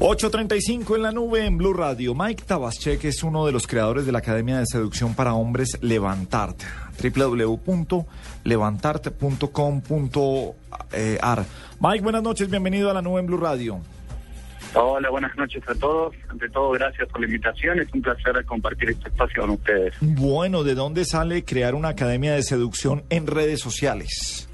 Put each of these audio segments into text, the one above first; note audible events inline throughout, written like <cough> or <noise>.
8.35 en la nube en Blue Radio. Mike Tabaschek es uno de los creadores de la Academia de Seducción para Hombres Levantarte. www.levantarte.com.ar. Mike, buenas noches, bienvenido a la nube en Blue Radio. Hola, buenas noches a todos. Ante todo, gracias por la invitación. Es un placer compartir este espacio con ustedes. Bueno, ¿de dónde sale crear una academia de seducción en redes sociales?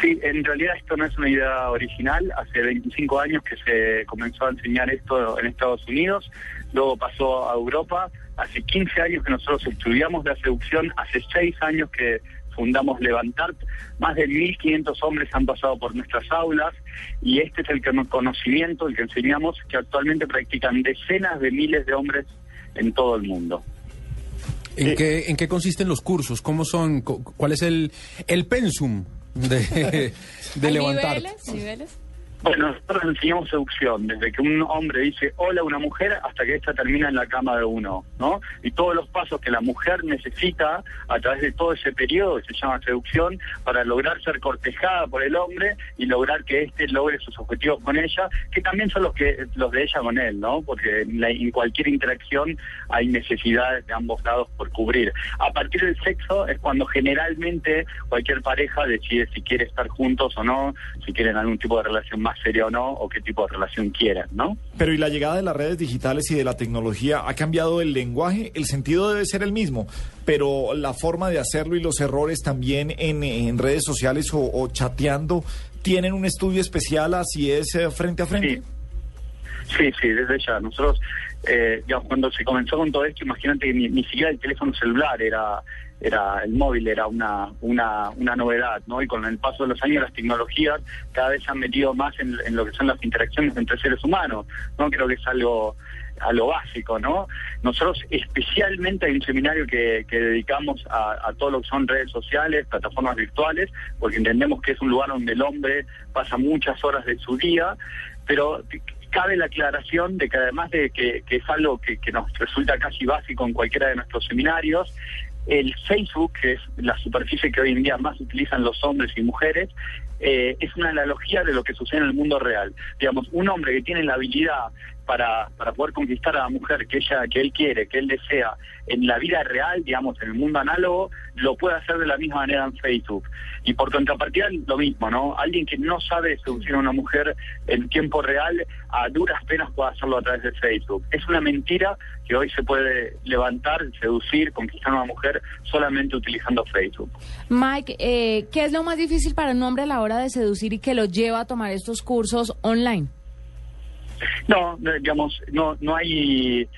Sí, en realidad esto no es una idea original. Hace 25 años que se comenzó a enseñar esto en Estados Unidos, luego pasó a Europa. Hace 15 años que nosotros estudiamos la seducción, hace 6 años que fundamos Levantar. Más de 1.500 hombres han pasado por nuestras aulas y este es el conocimiento, el que enseñamos, que actualmente practican decenas de miles de hombres en todo el mundo. ¿En, eh, qué, ¿En qué consisten los cursos? ¿Cómo son? ¿Cuál es el, el pensum de, de levantar. Niveles, niveles. Bueno, nosotros enseñamos seducción, desde que un hombre dice hola a una mujer hasta que esta termina en la cama de uno, ¿no? Y todos los pasos que la mujer necesita a través de todo ese periodo que se llama seducción para lograr ser cortejada por el hombre y lograr que éste logre sus objetivos con ella, que también son los que los de ella con él, ¿no? Porque en, cualquier interacción hay necesidades de ambos lados por cubrir. A partir del sexo es cuando generalmente cualquier pareja decide si quiere estar juntos o no, si quieren algún tipo de relación más serio o no, o qué tipo de relación quieran, ¿no? Pero y la llegada de las redes digitales y de la tecnología ha cambiado el lenguaje, el sentido debe ser el mismo, pero la forma de hacerlo y los errores también en, redes sociales o, chateando tienen un estudio especial así es eh, frente a frente. Sí. sí, desde ya. Nosotros, eh, cuando se comenzó con todo esto, imagínate que ni siquiera el teléfono celular era era el móvil era una, una, una novedad, ¿no? Y con el paso de los años las tecnologías cada vez han metido más en, lo que son las interacciones entre seres humanos, ¿no? Creo que es algo a lo básico, ¿no? Nosotros especialmente hay un seminario que, que dedicamos a, todo lo que son redes sociales, plataformas virtuales, porque entendemos que es un lugar donde el hombre pasa muchas horas de su día, pero cabe la aclaración de que además de que, es algo que, que, nos resulta casi básico en cualquiera de nuestros seminarios, el Facebook, que es la superficie que hoy en día más utilizan los hombres y mujeres, eh, es una analogía de lo que sucede en el mundo real. Digamos, un hombre que tiene la habilidad para, para poder conquistar a la mujer que ella que él quiere, que él desea, en la vida real, digamos, en el mundo análogo, lo puede hacer de la misma manera en Facebook. Y por contrapartida, lo mismo, ¿no? Alguien que no sabe seducir a una mujer en tiempo real, a duras penas puede hacerlo a través de Facebook. Es una mentira que hoy se puede levantar, seducir, conquistar a una mujer solamente utilizando Facebook. Mike, eh, ¿qué es lo más difícil para un hombre a la hora de seducir y que lo lleva a tomar estos cursos online? No, digamos, no, no hay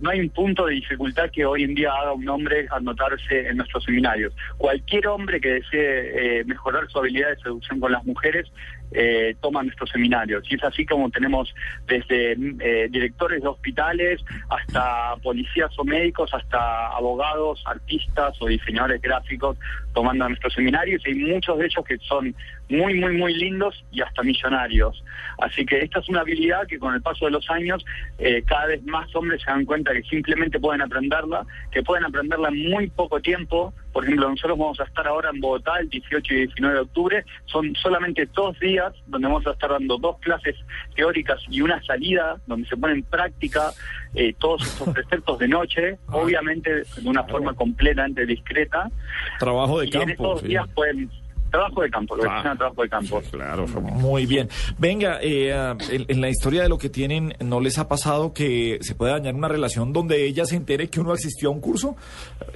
no hay un punto de dificultad que hoy en día haga un hombre anotarse en nuestros seminarios. Cualquier hombre que desee eh, mejorar su habilidad de seducción con las mujeres eh, toma nuestros seminarios. Y es así como tenemos desde eh, directores de hospitales hasta policías o médicos, hasta abogados, artistas o diseñadores gráficos tomando nuestros seminarios y hay muchos de ellos que son muy, muy, muy lindos y hasta millonarios. Así que esta es una habilidad que con el paso de los años eh, cada vez más hombres se dan cuenta que simplemente pueden aprenderla, que pueden aprenderla en muy poco tiempo. Por ejemplo, nosotros vamos a estar ahora en Bogotá el 18 y 19 de octubre. Son solamente dos días donde vamos a estar dando dos clases teóricas y una salida donde se pone en práctica eh, todos estos <laughs> preceptos de noche, ah. obviamente de una forma completamente discreta. Trabajo de campo. En estos días pueden Trabajo de campo, lo trabajo de campo. Claro, muy bien. Venga, eh, ah, en, la historia de lo que tienen, ¿no les ha pasado que se puede dañar una relación donde ella se entere que uno asistió a un curso?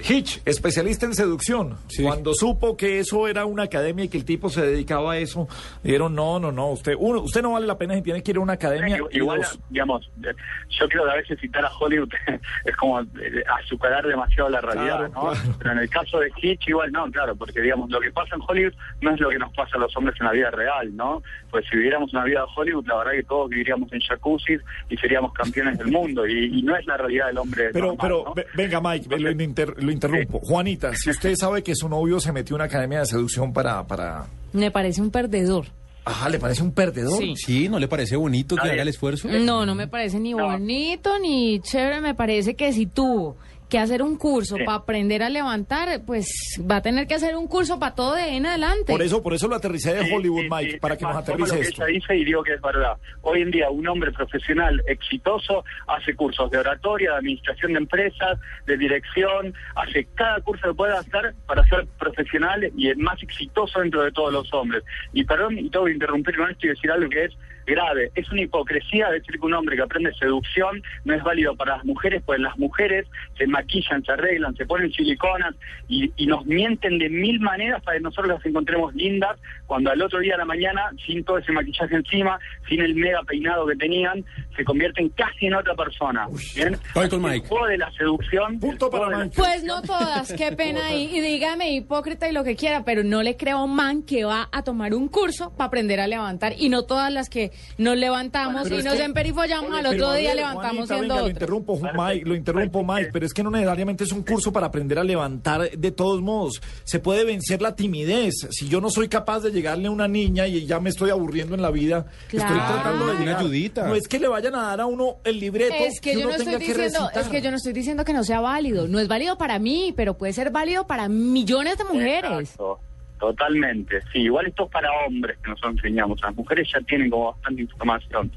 Hitch, especialista en seducción, cuando supo que eso era una academia y que el tipo se dedicaba a eso, dijeron, no, no, no, usted uno, usted no vale la pena si tiene que ir a una academia. igual, digamos, yo creo que a veces citar a Hollywood <laughs> es como eh, azucarar demasiado la realidad, ¿no? Pero en el caso de Hitch, igual no, claro, porque digamos, lo que pasa en Hollywood no es lo que nos pasa a los hombres en la vida real, ¿no? Pues si viviéramos una vida de Hollywood, la verdad que todos viviríamos en jacuzzi y seríamos campeones del mundo, y, no es la realidad del hombre. Pero, pero venga, Mike, lo, interrumpo. Juanita, si <laughs> usted sabe que su novio se metió en una academia de seducción para... para... Me parece un perdedor. Ajá, ¿le parece un perdedor? Sí, ¿no le parece bonito que haga el esfuerzo? No, no me parece ni bonito ni chévere, me parece que si tuvo que hacer un curso Sí. para aprender a levantar, pues va a tener que hacer un curso para todo de en adelante. Por eso, por eso lo aterricé de Sí, Hollywood, sí, Mike, sí. para que nos aterrice lo que esto. ella dice y digo que es verdad. Hoy en día un hombre profesional exitoso hace cursos de oratoria, de administración de empresas, de dirección, hace cada curso que pueda hacer para ser profesional y el más exitoso dentro de todos los hombres. Y perdón, y tengo que interrumpir con esto y decir algo que es grave. Es una hipocresía decir que un hombre que aprende seducción no es válido para las mujeres, pues las mujeres se maquillan, se arreglan, se ponen siliconas y, y nos mienten de mil maneras para que nosotros las encontremos lindas cuando al otro día de la mañana, sin todo ese maquillaje encima, sin el mega peinado que tenían, se convierten casi en otra persona. ¿bien? Estoy con El Mike. juego de la seducción. Punto para Mike. Pues no todas, qué pena. Y, y dígame hipócrita y lo que quiera, pero no le creo a un man que va a tomar un curso para aprender a levantar. Y no todas las que nos levantamos y nos que- emperifollamos al otro día ver, levantamos Juanita, siendo venga, lo interrumpo, Mike, lo interrumpo. Mike, pero es que no necesariamente es un curso para aprender a levantar de todos modos. Se puede vencer la timidez. Si yo no soy capaz de llegarle a una niña y ya me estoy aburriendo en la vida, estoy tratando de Una ayudita. No es que le vayan a dar a uno el libreto Es que yo uno no estoy que diciendo, recitar. es que yo no estoy diciendo que no sea válido. No es válido para mí, pero puede ser válido para millones de mujeres. Exacto, Totalmente, sí, igual esto es para hombres que nosotros enseñamos, las mujeres ya tienen como bastante información,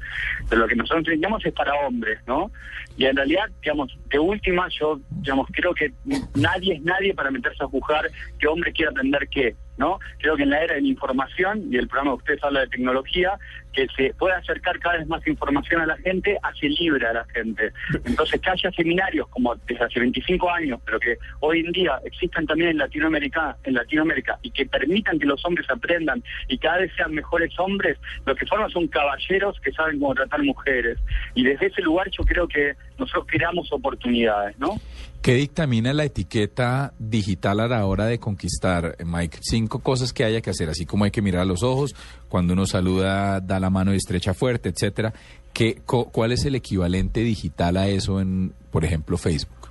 pero lo que nosotros enseñamos es para hombres, ¿no? Y en realidad, digamos, de última, yo, digamos, creo que nadie es nadie para meterse a juzgar que hombre quiere aprender qué, ¿no? Creo que en la era de la información, y el programa de ustedes habla de tecnología, que se puede acercar cada vez más información a la gente, hace libre a la gente. Entonces, que haya seminarios como desde hace 25 años, pero que hoy en día existan también en Latinoamérica, en Latinoamérica y que permitan que los hombres aprendan y cada vez sean mejores hombres, lo que forman son caballeros que saben cómo tratar mujeres. Y desde ese lugar yo creo que nosotros creamos oportunidades, ¿no? ¿Qué dictamina la etiqueta digital a la hora de conquistar, eh, Mike? Cinco cosas que haya que hacer, así como hay que mirar a los ojos, cuando uno saluda, da la mano y estrecha fuerte, etcétera. ¿Qué, co- ¿Cuál es el equivalente digital a eso en, por ejemplo, Facebook?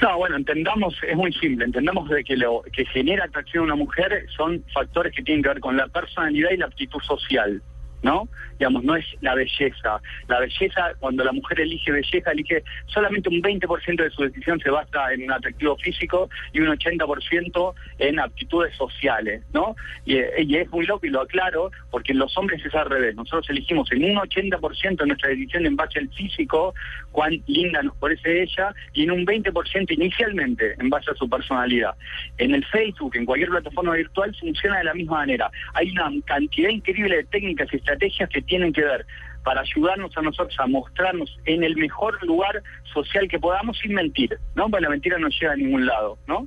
No, bueno, entendamos, es muy simple, entendamos de que lo que genera atracción a una mujer son factores que tienen que ver con la personalidad y la aptitud social, ¿no? Digamos, no es la belleza. La belleza, cuando la mujer elige belleza, elige solamente un 20% de su decisión se basa en un atractivo físico y un 80% en aptitudes sociales, ¿no? Y, y es muy loco y lo aclaro, porque en los hombres es al revés. Nosotros elegimos en un 80% de nuestra decisión en base al físico, cuán linda nos parece ella, y en un 20% inicialmente en base a su personalidad. En el Facebook, en cualquier plataforma virtual, funciona de la misma manera. Hay una cantidad increíble de técnicas y estrategias que tienen que ver para ayudarnos a nosotros a mostrarnos en el mejor lugar social que podamos sin mentir, ¿no? Porque la mentira no llega a ningún lado, ¿no?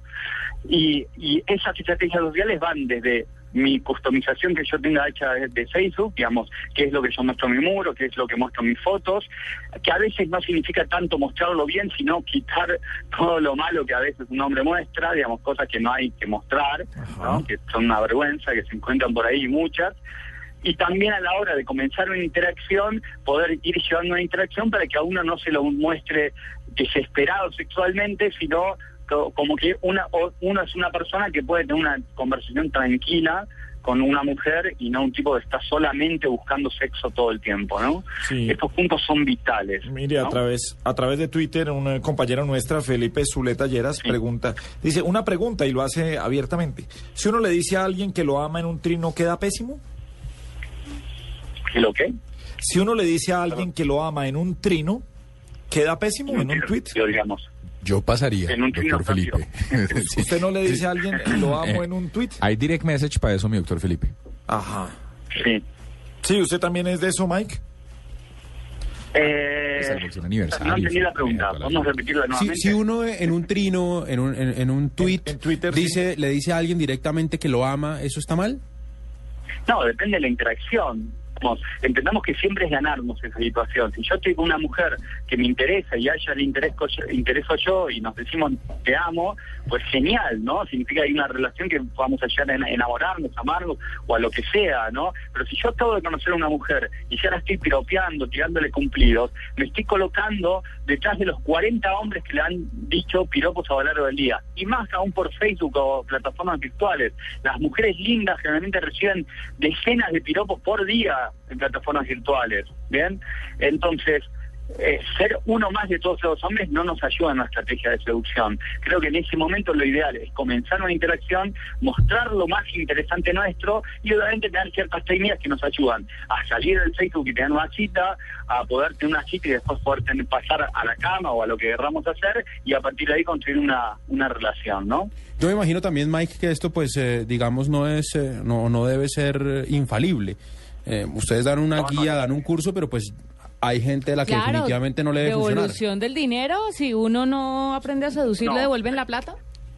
Y, y esas estrategias sociales van desde mi customización que yo tenga hecha de, Facebook, digamos, qué es lo que yo muestro en mi muro, qué es lo que muestro en mis fotos, que a veces no significa tanto mostrarlo bien, sino quitar todo lo malo que a veces un hombre muestra, digamos, cosas que no hay que mostrar, ¿no? que son una vergüenza, que se encuentran por ahí muchas y también a la hora de comenzar una interacción, poder ir llevando una interacción para que a uno no se lo muestre desesperado sexualmente, sino co- como que una, uno es una persona que puede tener una conversación tranquila con una mujer y no un tipo que está solamente buscando sexo todo el tiempo, ¿no? Sí. Estos puntos son vitales. Mire, a través, a través de Twitter, una compañera nuestra, Felipe Zuleta Lleras, pregunta, dice, una pregunta y lo hace abiertamente. Si uno le dice a alguien que lo ama en un trino, ¿queda pésimo? ¿Y ¿Lo qué? Si uno le dice a alguien que lo ama en un trino, ¿queda pésimo en un tweet? Yo, digamos. Yo pasaría, En un trino doctor Felipe. <laughs> Sí. ¿Usted no le dice a alguien que lo amo Eh, en un tweet? Hay direct message para eso, mi doctor Felipe. Ajá. Sí. Sí, ¿usted también es de eso, Mike? Eh, no entendí la pregunta. Vamos a repetirla Si, nuevamente. si uno en un trino, en un, en, en un tweet, en Twitter, dice, le dice a alguien directamente que lo ama, ¿eso está mal? No, depende de la interacción. Entendamos que siempre es ganarnos esa situación. Si yo estoy con una mujer que me interesa y a ella le interesco yo, intereso yo y nos decimos te amo, pues genial, ¿no? Significa que hay una relación que vamos a llegar a en- enamorarnos, amarnos o a lo que sea, ¿no? Pero si yo acabo de conocer a una mujer y ya la estoy piropeando, tirándole cumplidos, me estoy colocando detrás de los 40 hombres que le han dicho piropos a lo largo del día. Y más aún por Facebook o plataformas virtuales. Las mujeres lindas generalmente reciben decenas de piropos por día en plataformas virtuales. ¿Bien? Entonces, eh, ser uno más de todos los hombres no nos ayuda en nuestra estrategia de seducción. Creo que en ese momento lo ideal es comenzar una interacción, mostrar lo más interesante nuestro y obviamente tener ciertas técnicas que nos ayudan a salir del Facebook y tener una cita, a poder tener una cita y después poder tener, pasar a la cama o a lo que querramos hacer y a partir de ahí construir una, una relación, ¿no? Yo me imagino también, Mike, que esto, pues, eh, digamos, no es, eh, no, no debe ser eh, infalible. Eh, ustedes dan una No, guía, no. dan un curso, pero pues hay gente a la que Claro, definitivamente no le debe funcionar. devolución del dinero, si uno no aprende a seducir, No. ¿le devuelven la plata?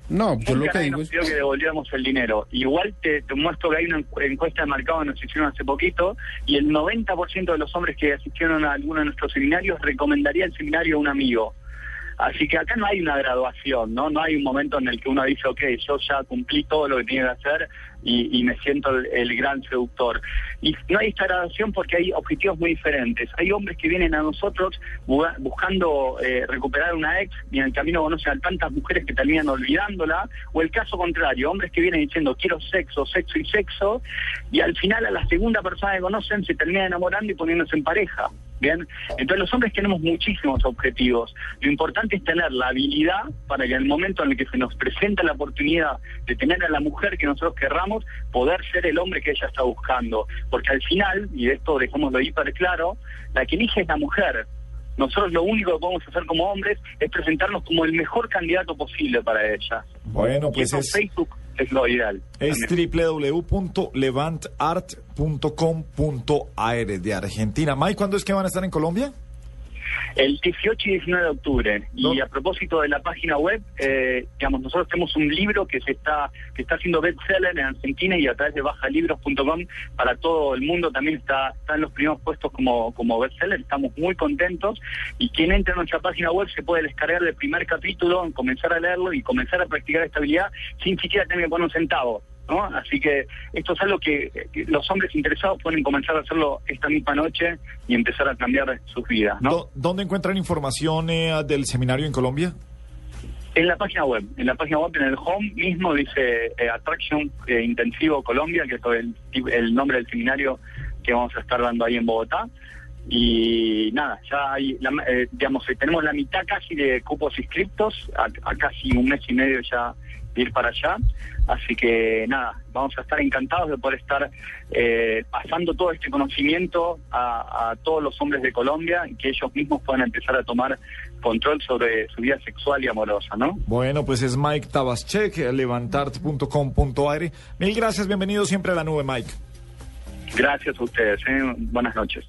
No, yo lo que digo es... que devolviéramos el dinero. Igual te, te muestro que hay una encu- encuesta de mercado que nos hicieron hace poquito y el 90% de los hombres que asistieron a alguno de nuestros seminarios recomendaría el seminario a un amigo. Así que acá no hay una graduación, ¿no? No hay un momento en el que uno dice, ok, yo ya cumplí todo lo que tenía que hacer y, me siento el, el gran seductor. Y no hay esta graduación porque hay objetivos muy diferentes. Hay hombres que vienen a nosotros bu- buscando eh, recuperar una ex y en el camino conocen a tantas mujeres que terminan olvidándola, o el caso contrario, hombres que vienen diciendo quiero sexo, sexo y sexo, y al final a la segunda persona que conocen se terminan enamorando y poniéndose en pareja. Bien, entonces los hombres tenemos muchísimos objetivos. Lo importante es tener la habilidad para que en el momento en el que se nos presenta la oportunidad de tener a la mujer que nosotros querramos, poder ser el hombre que ella está buscando. Porque al final, y esto dejémoslo hiper claro, la que elige es la mujer. Nosotros lo único que podemos hacer como hombres es presentarnos como el mejor candidato posible para ella. Bueno, Y pues eso es, Facebook es lo ideal. es www.levantart.com.ar de Argentina. Mike, ¿cuándo es que van a estar en Colombia? El 18 y 19 de octubre. Y ¿Dó- a propósito de la página web, eh, digamos, nosotros tenemos un libro que se está que está haciendo bestseller en Argentina y a través de bajalibros.com para todo el mundo también está, está en los primeros puestos como, como bestseller. Estamos muy contentos y quien entre a nuestra página web se puede descargar el primer capítulo, comenzar a leerlo y comenzar a practicar esta habilidad sin siquiera tener que poner un centavo. ¿No? Así que esto es algo que, los hombres interesados pueden comenzar a hacerlo esta misma noche y empezar a cambiar sus vidas. ¿no? ¿Dó- ¿Dónde encuentran información eh, del seminario en Colombia? En la página web, en la página web, en el home mismo dice eh, Attraction eh, Intensivo Colombia, que es el, el nombre del seminario que vamos a estar dando ahí en Bogotá. Y nada, ya hay, la- eh, digamos, eh, tenemos la mitad casi de cupos inscriptos, a, a casi un mes y medio ya de ir para allá. Así que nada, vamos a estar encantados de poder estar eh, pasando todo este conocimiento a, a todos los hombres de Colombia y que ellos mismos puedan empezar a tomar control sobre su vida sexual y amorosa, ¿no? Bueno, pues es Mike Tabaschek, levantart.com.ar. Mil gracias, bienvenido siempre a la nube, Mike. Gracias a ustedes, ¿eh? buenas noches.